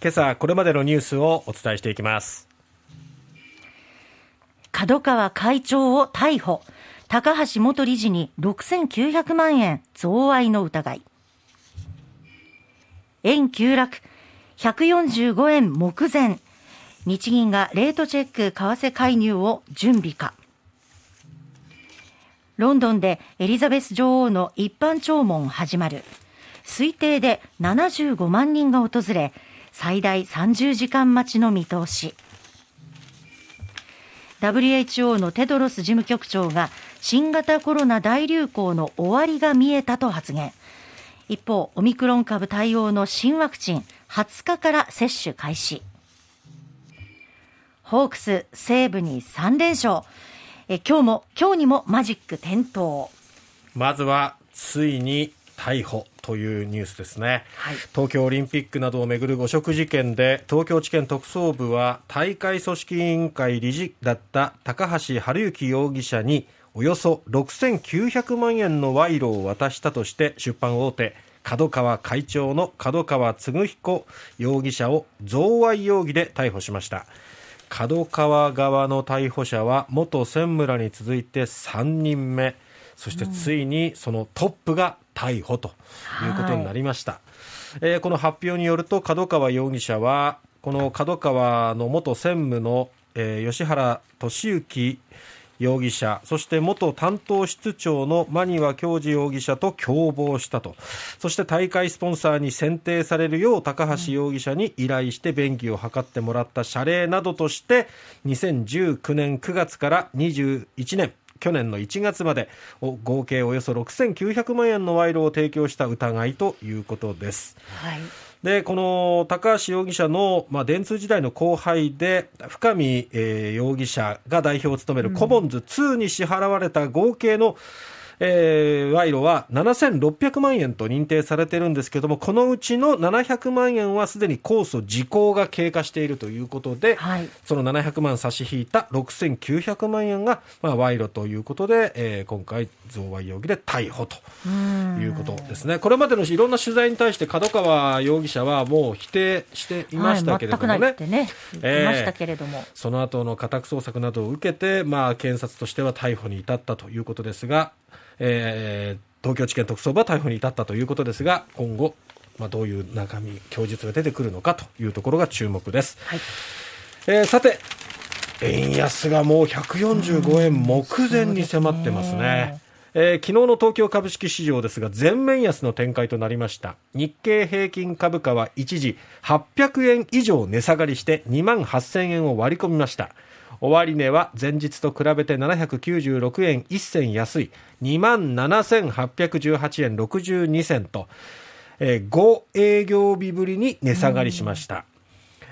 今朝これまでのニュースをお伝えしていきます。角川会長を逮捕。高橋元理事に6900万円贈賄の疑い。円急落。145円目前。日銀がレートチェック為替介入を準備か。ロンドンでエリザベス女王の一般弔問始まる。推定で75万人が訪れ最大30時間待ちの見通し。WHO のテドロス事務局長が新型コロナ大流行の終わりが見えたと発言。一方オミクロン株対応の新ワクチン20日から接種開始。ホークス西武に3連勝。え今日も今日にもマジック点灯。まずはついに逮捕。というニュースですね、はい、東京オリンピックなどをめぐる汚職事件で東京地検特捜部は大会組織委員会理事だった高橋治之容疑者におよそ6900万円の賄賂を渡したとして出版大手角川会長の角川嗣彦容疑者を贈賄容疑で逮捕しました。角川側の逮捕者は元専務らに続いて3人目。そしてついにそのトップが逮捕ということになりました、はい、えー、この発表によると角川容疑者はこの角川の元専務の、えー、吉原俊之容疑者、そして元担当室長の間庭教授容疑者と共謀したと、そして大会スポンサーに選定されるよう高橋容疑者に依頼して便宜を図ってもらった謝礼などとして、2019年9月から21年、去年の1月まで合計およそ6900万円の賄賂を提供した疑いということです。はいでこの高橋容疑者の、まあ、電通時代の後輩で深見、えー、容疑者が代表を務めるコモンズ2に支払われた合計の、うんえー、賄賂は7600万円と認定されているんですけれども、このうちの700万円はすでに控訴時効が経過しているということで、はい、その700万差し引いた6900万円が、まあ、賄賂ということで、えー、今回、贈賄容疑で逮捕ということですね。これまでのいろんな取材に対して角川容疑者はもう否定していましたけれどもね。はい、ね言ましたけれども、えー、その後の家宅捜索などを受けて、まあ、検察としては逮捕に至ったということですが、えー、東京地検特捜部は逮捕に至ったということですが今後、まあ、どういう中身供述が出てくるのかというところが注目です、はい、えー、さて円安がもう145円目前に迫ってますね。えー、昨日の東京株式市場ですが全面安の展開となりました。日経平均株価は一時800円以上値下がりして2万8000円を割り込みました終値は前日と比べて796円1銭安い。2万7818円62銭と、えー、5営業日ぶりに値下がりしました、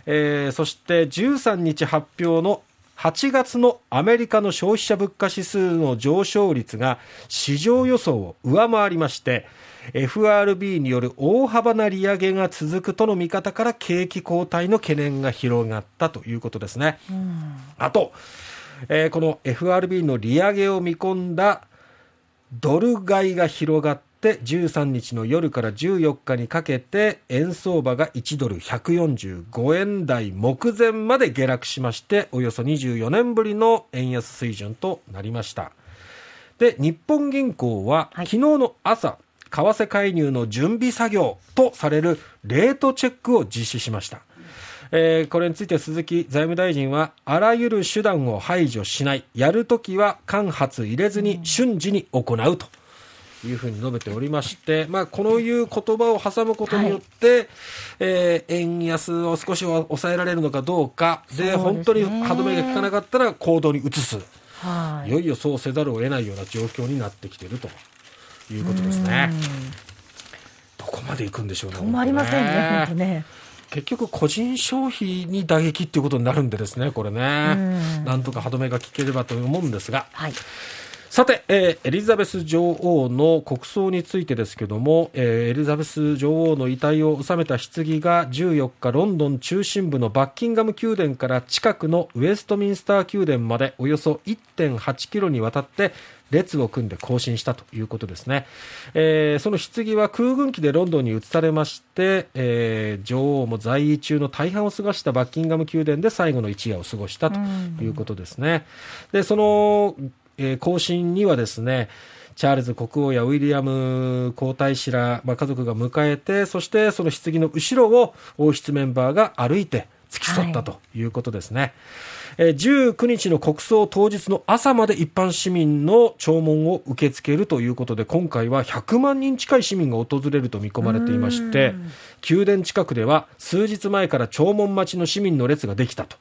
えー、そして13日発表の8月のアメリカの消費者物価指数の上昇率が市場予想を上回りまして FRB による大幅な利上げが続くとの見方から景気後退の懸念が広がったということですね。あと、えー、この FRB の利上げを見込んだドル買いが広がって13日の夜から14日にかけて円相場が1ドル145円台目前まで下落しましておよそ24年ぶりの円安水準となりました。で日本銀行は昨日の朝、為替介入の準備作業とされるレートチェックを実施しました。えー、これについて鈴木財務大臣は、あらゆる手段を排除しない、やるときは間髪入れずに瞬時に行うと。いうふうに述べておりまして、まあ、このいう言葉を挟むことによって、はい、えー、円安を少しは抑えられるのかどうか。で、ね、本当に歯止めが効かなかったら行動に移す、はい、いよいよそうせざるを得ないような状況になってきているということですね。どこまで行くんでしょうね。止まりませんね、本当ね。結局個人消費に打撃っていうことになるんでですね、これね、なんとか歯止めが効ければと思うんですが、はい、さて、えー、エリザベス女王の国葬についてですけども、えー、エリザベス女王の遺体を収めた棺が14日ロンドン中心部のバッキンガム宮殿から近くのウェストミンスター宮殿までおよそ1.8キロにわたって列を組んで行進したということですね。えー、その棺は空軍機でロンドンに移されまして、えー、女王も在位中の大半を過ごしたバッキンガム宮殿で最後の一夜を過ごしたということですね。で、その、えー、行進にはですね、チャールズ国王やウィリアム皇太子ら、まあ、家族が迎えて、そしてその棺の後ろを王室メンバーが歩いて付き添ったということですね。はい、19日の国葬当日の朝まで一般市民の弔問を受け付けるということで、今回は100万人近い市民が訪れると見込まれていまして、宮殿近くでは数日前から弔問待ちの市民の列ができたと。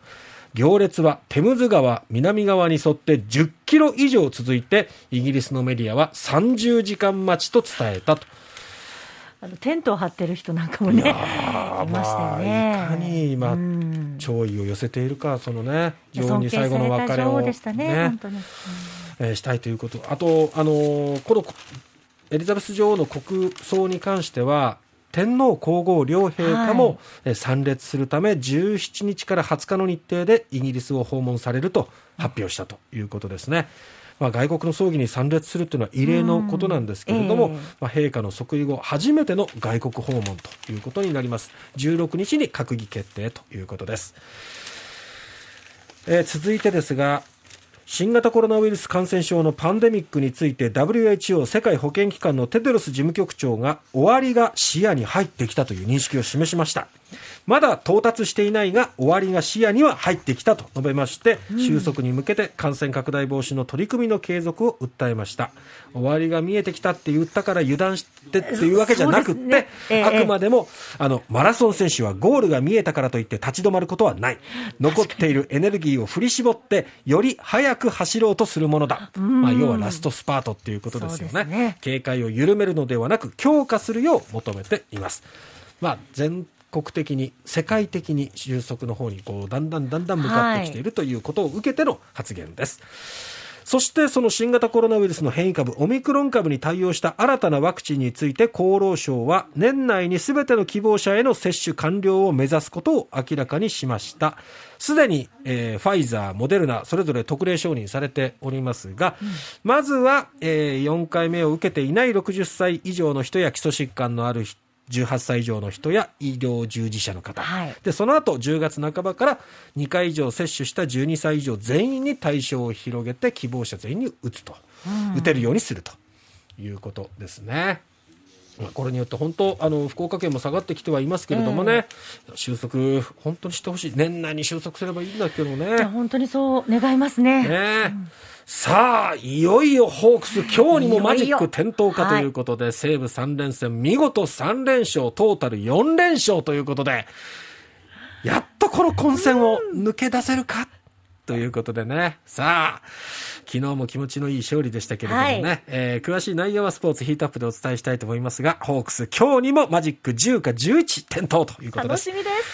行列はテムズ川南側に沿って10キロ以上続いてイギリスのメディアは30時間待ちと伝えたと。あのテントを張ってる人なんかもね、いましたよね。まあ、いかに今、うん、弔意を寄せているか、そのね、女王に最後の別れをね、ね、え、したいということ。あと、あの、このエリザベス女王の国葬に関しては、天皇皇后両陛下も参列するため、17日から20日の日程でイギリスを訪問されると発表したということですね。まあ、外国の葬儀に参列するというのは異例のことなんですけれども、えー、まあ、陛下の即位後初めての外国訪問ということになります。16日に閣議決定ということです、えー、続いてですが新型コロナウイルス感染症のパンデミックについて WHO 世界保健機関のテドロス事務局長が終わりが視野に入ってきたという認識を示しましたまだ到達していないが終わりが視野には入ってきたと述べまして、収束に向けて感染拡大防止の取り組みの継続を訴えました。終わりが見えてきたって言ったから油断してっていうわけじゃなくって、ねえー、あくまでもあのマラソン選手はゴールが見えたからといって立ち止まることはない。残っているエネルギーを振り絞ってより速く走ろうとするものだ、まあ、要はラストスパートっていうことですよね、ね、警戒を緩めるのではなく強化するよう求めています。まあ、全国的に世界的に収束の方にこうだんだんだんだん向かってきているということを受けての発言です。そしてその新型コロナウイルスの変異株、オミクロン株に対応した新たなワクチンについて厚労省は年内に全ての希望者への接種完了を目指すことを明らかにしました。すでに、えー、ファイザー、モデルナ、それぞれ特例承認されておりますが、うん、まずは、えー、4回目を受けていない60歳以上の人や基礎疾患のある人、18歳以上の人や医療従事者の方、はい、でその後10月半ばから2回以上接種した12歳以上全員に対象を広げて希望者全員に打つと、うん、打てるようにするということですね。これによって本当あの福岡県も下がってきてはいますけれどもね、えー、収束本当にしてほしい。年内に収束すればいいんだけどね。本当にそう願いますね。ね、うんさあ、いよいよホークス、今日にもマジック点灯かということで、西武3連戦、見事3連勝、トータル4連勝ということで、やっとこの混戦を抜け出せるかということでね。さあ、昨日も気持ちのいい勝利でしたけれどもね、はい、えー、詳しい内容はスポーツヒートアップでお伝えしたいと思いますが、ホークス今日にもマジック10か11点灯ということです。楽しみです。